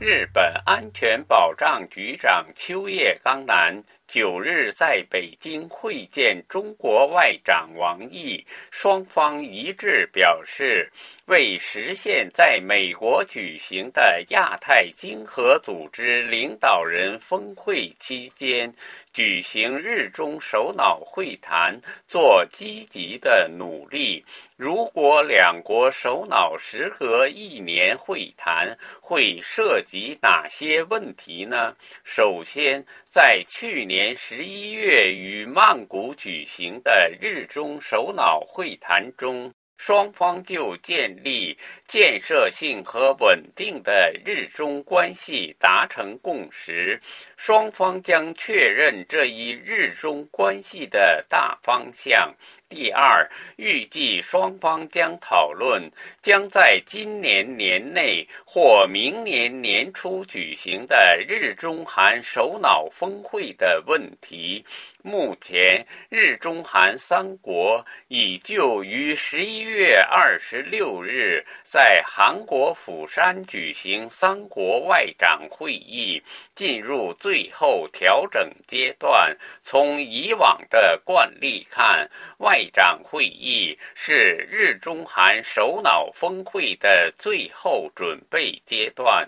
日本安全保障局长秋叶刚男九日在北京会见中国外长王毅，双方一致表示，为实现在美国举行的亚太经合组织领导人峰会期间举行日中首脑会谈做积极的努力。如果两国首脑时隔一年会谈，会涉及哪些问题呢？首先，在去年年十一月与曼谷举行的日中首脑会谈中。双方就建立建设性和稳定的日中关系达成共识，双方将确认这一日中关系的大方向。第二，预计双方将讨论将在今年年内或明年年初举行的日中韩首脑峰会的问题。目前，日中韩三国已就于十一月二十六日在韩国釜山举行三国外长会议，进入最后调整阶段。从以往的惯例看，外长会议是日中韩首脑峰会的最后准备阶段。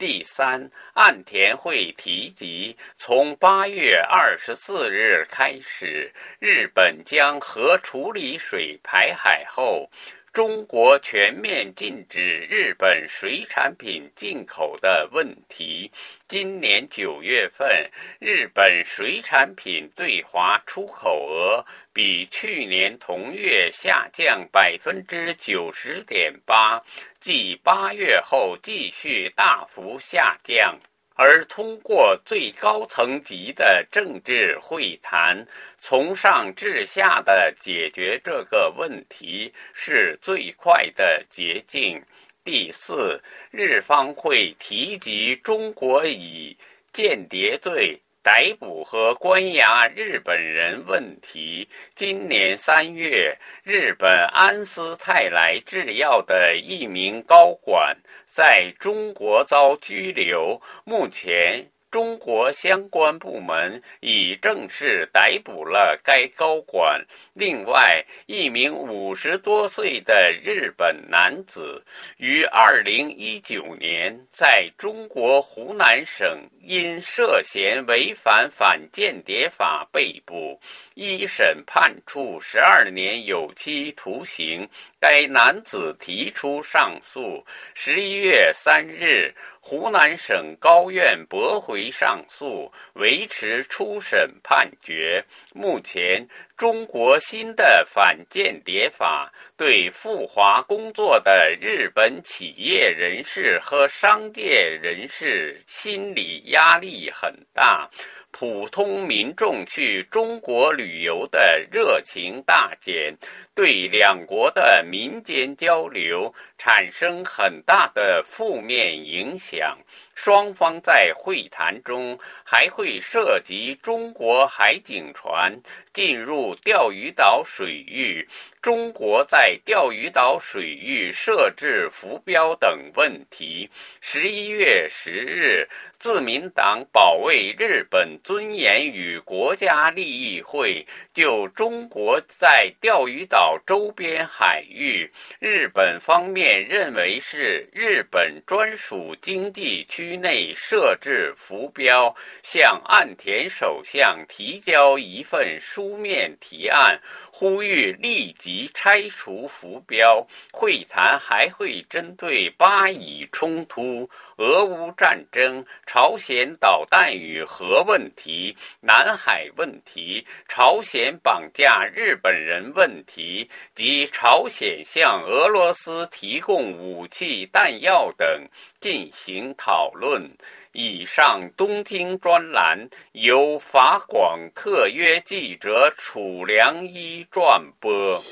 第三，岸田会提及，从八月二十四日开始，日本将核处理水排海后。中国全面禁止日本水产品进口的问题。今年九月份，日本水产品对华出口额比去年同月下降百分之九十点八，继八月后继续大幅下降。而通过最高层级的政治会谈，从上至下的解决这个问题是最快的捷径。第四，日方会提及中国以间谍罪。逮捕和关押日本人问题。今年三月，日本安斯泰来制药的一名高管在中国遭拘留，目前。中国相关部门已正式逮捕了该高管。另外，一名五十多岁的日本男子于二零一九年在中国湖南省因涉嫌违反反间谍法被捕，一审判处十二年有期徒刑。该男子提出上诉。十一月三日。湖南省高院驳回上诉，维持初审判决。目前，中国新的反间谍法对赴华工作的日本企业人士和商界人士心理压力很大。普通民众去中国旅游的热情大减，对两国的民间交流产生很大的负面影响。双方在会谈中还会涉及中国海警船进入钓鱼岛水域、中国在钓鱼岛水域设置浮标等问题。十一月十日，自民党保卫日本尊严与国家利益会就中国在钓鱼岛周边海域，日本方面认为是日本专属经济。区内设置浮标，向岸田首相提交一份书面提案，呼吁立即拆除浮标。会谈还会针对巴以冲突、俄乌战争、朝鲜导弹与核问题、南海问题、朝鲜绑架日本人问题及朝鲜向俄罗斯提供武器弹药等进行讨论。以上东听专栏由法广特约记者楚良一转播。